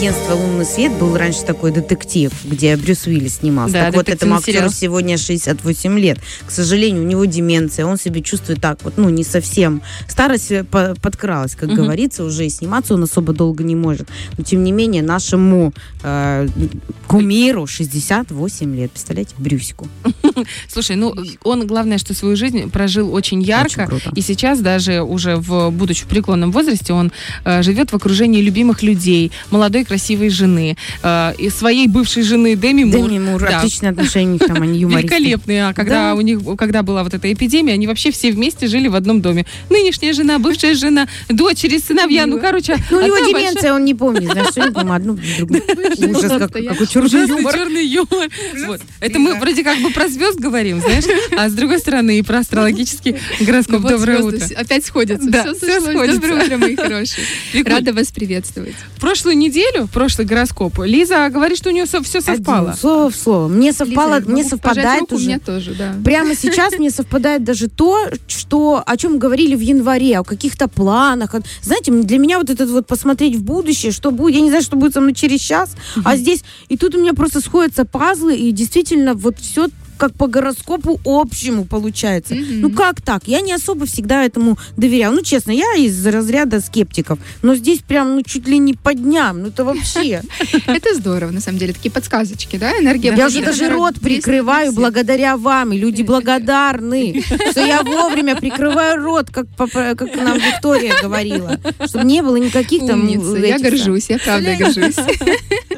Агентство «Лунный свет» был раньше такой детектив, где Брюс Уиллис снимался. Да, так вот, этому актеру сериал. сегодня 68 лет. К сожалению, у него деменция, он себя чувствует так вот, ну, не совсем. Старость по- подкралась, как Мгм. говорится, уже и сниматься он особо долго не может. Но, тем не менее, нашему э, кумиру 68 лет. Представляете, Брюсику. Слушай, ну он, главное, что свою жизнь прожил очень ярко. Очень. И сейчас даже уже в, будучи в преклонном возрасте, он э, живет в окружении любимых людей, молодой красивой жены, э, и своей бывшей жены Деми Мур. Деми Мур, Да. отличные отношения там, они юмористы. Великолепные. А когда Да. у них, когда была вот эта эпидемия, они вообще все вместе жили в одном доме. Нынешняя жена, бывшая жена, дочери, сыновья, ну, короче. Ну, у него одна большая- деменция, он не помнит. Знаешь, что мы одну, другую. Ужас, как- какой черный юмор. черный юмор. Вот. Это мы вроде как бы про звезд говорим, знаешь, а с другой стороны и про астрологический гороскоп. Ну Доброе утро. Опять сходятся. Да, Все сходится. Доброе утро, мои хорошие. Рада вас приветствовать. В прошлую неделю, прошлый гороскоп, Лиза говорит, что у нее все совпало. Один, слово в слово. Мне совпало, Лиза, мне совпадает руку, уже. Мне тоже, да. Прямо сейчас мне совпадает даже то, что, о чем говорили в январе, о каких-то планах. Знаете, для меня вот этот вот посмотреть в будущее, что будет, я не знаю, что будет со мной через час, а здесь, и тут у меня просто сходятся пазлы, и действительно вот все как по гороскопу общему получается. Мгм. Ну как так? Я не особо всегда этому доверяю. Ну честно, я из разряда скептиков, но здесь прям ну чуть ли не по дням, ну это вообще. Это здорово, на самом деле. Такие подсказочки, да? Энергия Я уже даже рот прикрываю благодаря вам, и люди благодарны, что я вовремя прикрываю рот, как, нам Виктория говорила, чтобы не было никаких там... Я горжусь, я правда горжусь.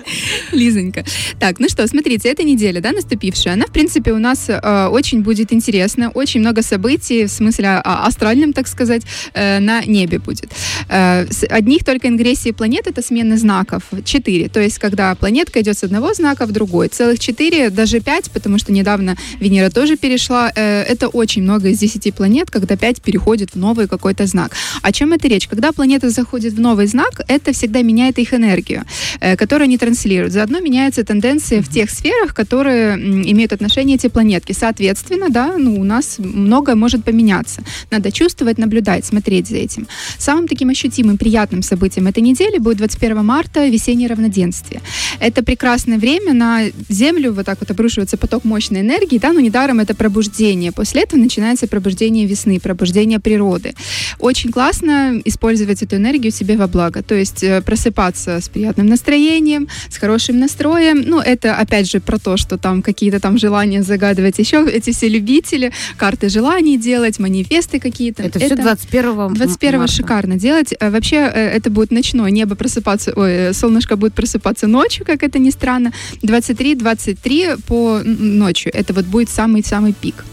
Лизонька. Так, ну что, смотрите, эта неделя, да, наступившая, она, в принципе, у нас э, очень будет интересна, очень много событий, в смысле а, астральном, так сказать, э, на небе будет. Э, с одних только ингрессий планет это смены знаков, четыре, то есть когда планетка идет с одного знака в другой, целых четыре, даже пять, потому что недавно Венера тоже перешла, э, это очень много из десяти планет, когда пять переходит в новый какой-то знак. О чем это речь? Когда планета заходит в новый знак, это всегда меняет их энергию, э, которую они транслируют. Заодно меняются тенденции в тех сферах, которые имеют отношение эти планетки. Соответственно, да, ну, у нас многое может поменяться. Надо чувствовать, наблюдать, смотреть за этим. Самым таким ощутимым, приятным событием этой недели будет 21 марта весеннее равноденствие. Это прекрасное время на Землю, вот так вот обрушивается поток мощной энергии, да, но недаром это пробуждение. После этого начинается пробуждение весны, пробуждение природы. Очень классно использовать эту энергию себе во благо, то есть э, просыпаться с приятным настроением, с хорошим настроем. Ну, это опять же про то, что там какие-то там желания загадывать, еще эти все любители, карты желаний делать, манифесты какие-то. Это все 21 21 марта. шикарно делать. Э, Вообще э, это будет ночное небо просыпаться, ой, э, солнышко будет просыпаться ночью, как это ни странно. 23-23 по ночью. Это вот будет самый-самый пик.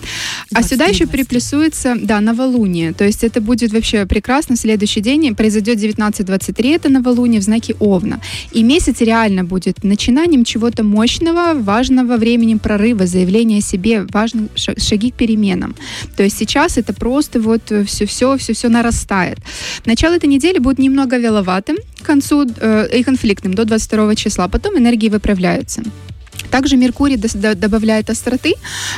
А сюда еще 23. приплюсуется, да, новолуние. То есть это будет вообще прекрасно. Следующий день произойдет 19-23, это новолуние в знаке Овна. И месяц реально будет начинанием чего-то мощного, важного временем прорыва, заявления о себе, важных ша- шаги к переменам. То есть сейчас это просто вот все-все, все-все нарастает. Начало этой недели будет немного вяловатым к концу э, и конфликтным до 22 числа. Потом энергии выправляются. Также Меркурий добавляет остроты.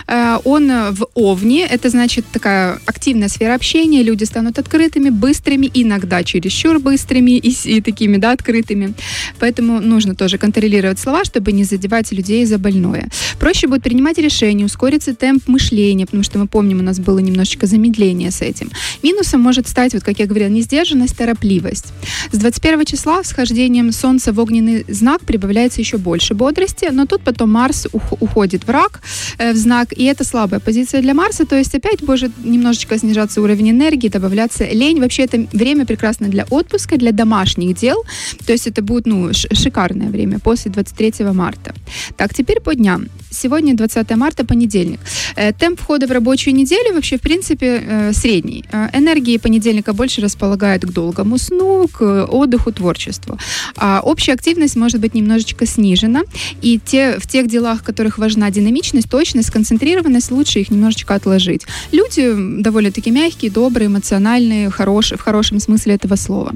Э, Он в Овне, это значит такая активная сфера общения, люди станут открытыми, быстрыми, иногда чересчур быстрыми и, с- и такими, да, открытыми. Поэтому нужно тоже контролировать слова, чтобы не задевать людей за больное. Проще будет принимать решения, ускорится темп мышления, потому что мы помним, у нас было немножечко замедление с этим. Минусом может стать, вот как я говорила, несдержанность, торопливость. С 21 числа всхождением Солнца в огненный знак прибавляется еще больше бодрости, но тут потом Марс ух- уходит в рак, э, в знак, и это слабая позиция для Марса, то есть опять может немножечко снижаться уровень энергии, добавляться лень. Вообще это время прекрасно для отпуска, для домашних дел, то есть это будет ну, шикарное время после 23 марта. Так, теперь по дням. Сегодня 20 марта, понедельник. Э, Темп входа в рабочую неделю вообще, в принципе, э, средний. Э, Энергии понедельника больше располагает к долгому сну, к отдыху, творчеству. А общая активность может быть немножечко снижена, и те, в тех делах, в которых важна динамичность, точность, сконцентрированность, лучше их немножечко отложить. Люди довольно-таки мягкие, добрые, эмоциональные, хорошие, в хорошем смысле этого слова.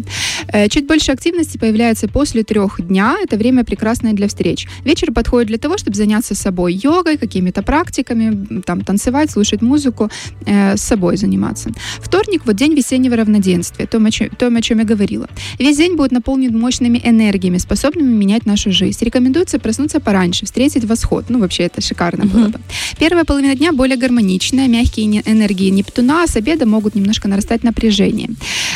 Чуть больше активности появляется после трех дня. Это время прекрасное для встреч. Вечер подходит для того, чтобы заняться собой, собой йогой, какими-то практиками, там танцевать, слушать музыку, э, с собой заниматься. Вторник вот день весеннего равноденствия, то, о чем, том, о чем я говорила. Весь день будет наполнен мощными энергиями, способными менять нашу жизнь. Рекомендуется проснуться пораньше, встретить восход. Ну, вообще, это шикарно было бы. Первая половина дня более гармоничная, мягкие не- энергии Нептуна, а с обеда могут немножко нарастать напряжение.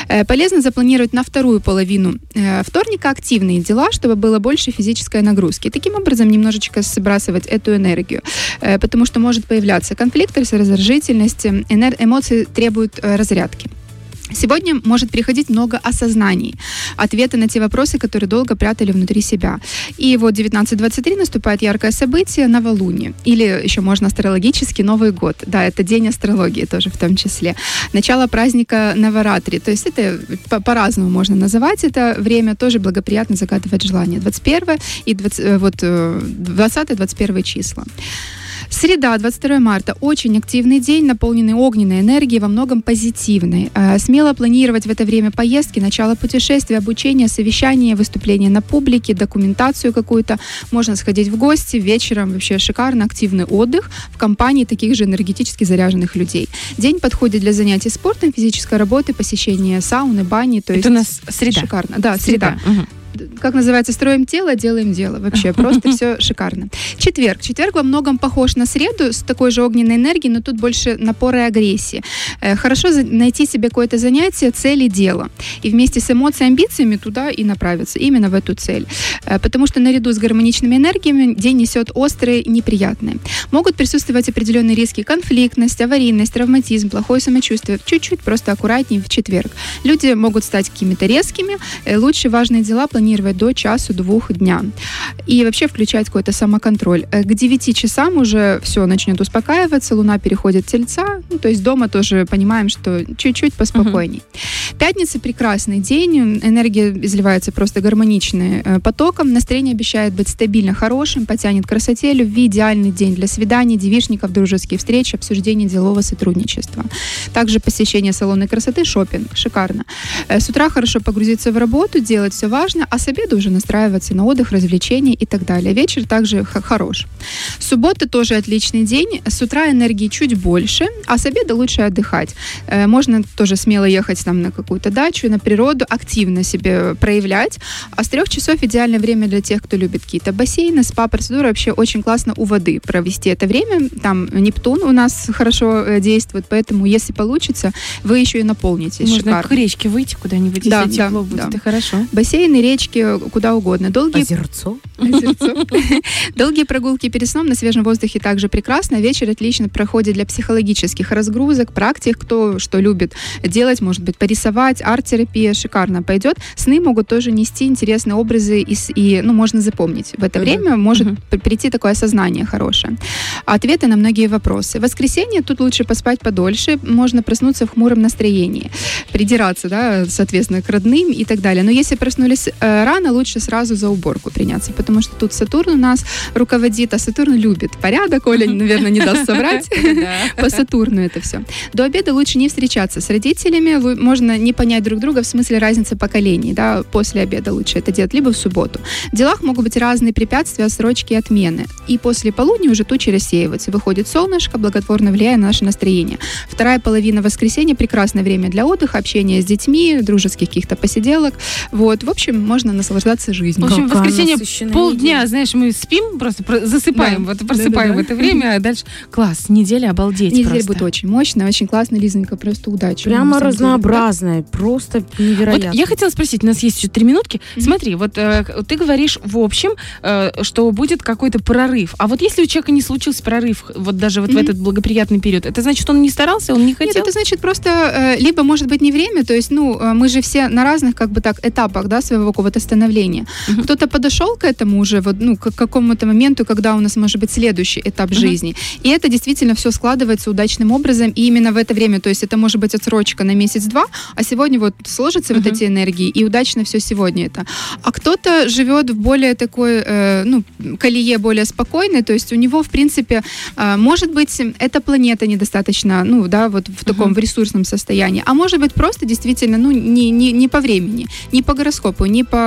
Э, Полезно запланировать на вторую половину э, вторника активные дела, чтобы было больше физической нагрузки. Таким образом немножечко сбрасывать эту энергию, Э, потому что может появляться конфликт, раздражительность, э, эмоции требуют э, разрядки. Сегодня может приходить много осознаний, ответы на те вопросы, которые долго прятали внутри себя. И вот 19.23 наступает яркое событие новолуние, или еще можно астрологический Новый год. Да, это день астрологии тоже в том числе. Начало праздника Наваратри, то есть это по- по-разному можно называть это время, тоже благоприятно загадывать желание. 21 и 20, э, вот, э, 20-21 числа. Среда, 22 марта, очень активный день, наполненный огненной энергией, во многом позитивной. Э, Смело планировать в это время поездки, начало путешествия, обучение, совещание, выступление на публике, документацию какую-то. Можно сходить в гости, вечером вообще шикарно, активный отдых в компании таких же энергетически заряженных людей. День подходит для занятий спортом, физической работы, посещения сауны, бани. То есть Это у нас среда. Шикарно. Да, среда Мгм. Как называется, строим тело, делаем дело. Вообще просто все шикарно. Четверг. Четверг во многом похож на среду с такой же огненной энергией, но тут больше напора и агрессии. Э, Хорошо найти себе какое-то занятие, цель и дело. И вместе с эмоциями, амбициями туда и направиться. Именно в эту цель. Э, Потому что наряду с гармоничными энергиями день несет острые и неприятные. Могут присутствовать определенные риски конфликтность, аварийность, травматизм, плохое самочувствие. Чуть-чуть просто аккуратнее в четверг. Люди могут стать какими-то резкими. Э, Лучше важные дела планировать до часу-двух дня. И вообще включать какой-то самоконтроль. Э, К 9 часам уже все начнет успокаиваться, луна переходит в тельца. Ну, то есть дома тоже понимаем, что чуть-чуть поспокойней. Пятница прекрасный день, энергия изливается просто гармоничным э, потоком, настроение обещает быть стабильно хорошим, потянет к красоте, любви, идеальный день для свиданий, девичников, дружеские встречи, обсуждение делового сотрудничества. Также посещение салона красоты, шопинг, шикарно. Э, С утра хорошо погрузиться в работу, делать все важно, а с обеда уже настраиваться на отдых, развлечения и так далее. Вечер также хорош. Суббота тоже отличный день. С утра энергии чуть больше, а с обеда лучше отдыхать. Э, Можно тоже смело ехать там на какую-то дачу, на природу, активно себе проявлять. А с трех часов идеальное время для тех, кто любит какие-то бассейны, спа-процедуры. Вообще очень классно у воды провести это время. Там Нептун у нас хорошо э, действует, поэтому если получится, вы еще и наполнитесь. Можно Шикарно. к речке выйти куда-нибудь, Да, если да, тепло будет, да. это хорошо. Бассейны, речки, куда угодно. Долгие Озерцо. Озерцо. Долгие прогулки перед сном на свежем воздухе также прекрасно. Вечер отлично проходит для психологических разгрузок, практик, кто что любит делать, может быть, порисовать, арт-терапия шикарно пойдет. Сны могут тоже нести интересные образы и, и, ну, можно запомнить. В это время может прийти такое осознание хорошее. Ответы на многие вопросы. Воскресенье тут лучше поспать подольше, можно проснуться в хмуром настроении, придираться, да, соответственно, к родным и так далее. Но если проснулись э, рано, лучше сразу за уборку приняться, потому что тут Сатурн у нас руководит, а Сатурн любит порядок, Оля, наверное, не даст соврать. По Сатурну это все. До обеда лучше не встречаться с родителями, можно не понять друг друга в смысле разницы поколений, да, после обеда лучше это делать, либо в субботу. В делах могут быть разные препятствия, отсрочки и отмены. И после полудня уже тучи рассеиваются. Выходит солнышко, благотворно влияя на наше настроение. Вторая половина воскресенья – прекрасное время для отдыха, общения с детьми, дружеских каких-то посиделок. Вот, в общем, можно наслаждаться В жизнью. общем, в Какая воскресенье полдня, неделя. знаешь, мы спим, просто про- засыпаем, Да. вот просыпаем Да-да-да. в это время, а дальше класс, неделя обалдеть Неделя просто. будет очень мощная, очень классная, Лизонька, просто удачи. Прямо разнообразная, просто невероятно. Вот я хотела спросить, у нас есть еще три минутки. Мгм. Смотри, вот э, ты говоришь в общем, э, что будет какой-то прорыв. А вот если у человека не случился прорыв, вот даже вот в Мгм. этот благоприятный период, это значит, он не старался, он не Нет, хотел? это значит просто э, либо может быть не время, то есть, ну, э, мы же все на разных как бы так этапах, да, своего какого-то становления. Мгм. Кто-то подошел к этому уже, вот, ну, к какому-то моменту, когда у нас может быть следующий этап Мгм. жизни. И это действительно все складывается удачным образом, и именно в это время, то есть это может быть отсрочка на месяц-два, а сегодня вот сложатся вот Мгм. эти энергии, и удачно все сегодня это. А кто-то живет в более такой, э, ну, колее более спокойной, то есть у него, в принципе, а, Может быть, эта планета недостаточно, ну, да, вот в таком Мгм. в ресурсном состоянии. А может быть, просто действительно, ну, не, не, не по времени, не по гороскопу, не по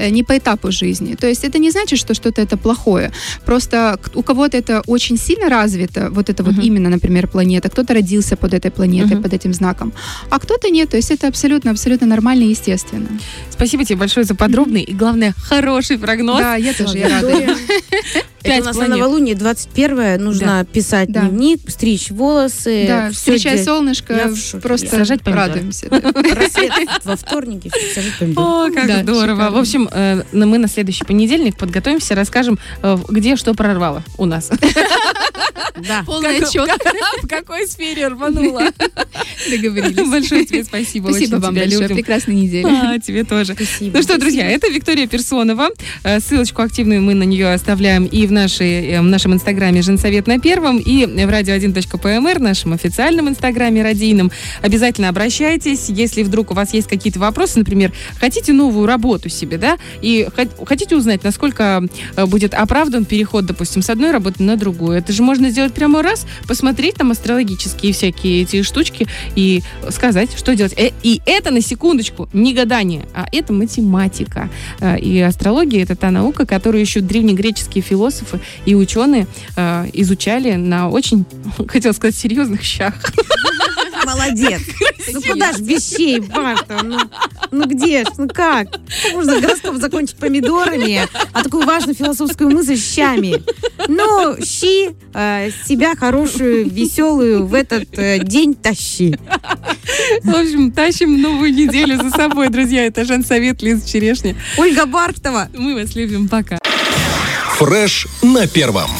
э, не по этапу жизни. То есть это не значит, что что-то это плохое. Просто у кого-то это очень сильно развито, вот это вот Мгм. именно, например, планета. Кто-то родился под этой планетой, Мгм. под этим знаком, а кто-то нет. То есть это абсолютно, абсолютно нормально и естественно. Спасибо тебе большое за подробный и, главное, хороший прогноз. Да, я тоже я рада. Это Пять у нас планет. на новолуние 21 нужно писать Да. дневник, стричь волосы. Да, всё встречай делать. солнышко, Я в шоке. просто Сажать помидоры. радуемся. да. Рассвет во вторнике, сажать помидоры. О, как Да, здорово. В общем, э, мы на следующий понедельник подготовимся, расскажем, э, где что прорвало у нас. Да. Полный отчет. В какой сфере рвануло. Договорились. Большое тебе спасибо. Спасибо вам большое. Прекрасной недели. А, тебе тоже. Спасибо. Ну что, друзья, это Виктория Персонова. Э, Ссылочку активную мы на нее оставляем и в, нашей, э, в нашем инстаграме «Женсовет на первом», и в radio1.pmr, нашем официальном инстаграме радийном. Обязательно обращайтесь, если вдруг у вас есть какие-то вопросы, например, хотите новую работу себе, да, и хот- хотите узнать, насколько э, будет оправдан переход, допустим, с одной работы на другую. Это же можно сделать прямо раз, посмотреть там астрологические всякие эти штучки и сказать, что делать. Э, И это, на секундочку, не гадание, а это математика. Э, И астрология — это та наука, которую еще древнегреческие философы и ученые э, изучали на очень, хотел сказать, серьезных щах. Молодец. Ну куда ж без щей, Марта? Ну, ну где ж? Ну как? Как можно гороскоп закончить помидорами, а такую важную философскую мысль щами? Ну, щи, э, себя хорошую, веселую в этот э, день тащи. В общем, тащим новую неделю за собой, друзья. Это Жан Совет, Лиза Черешня. Ольга Бархтова. Мы вас любим. Пока. Фреш на первом.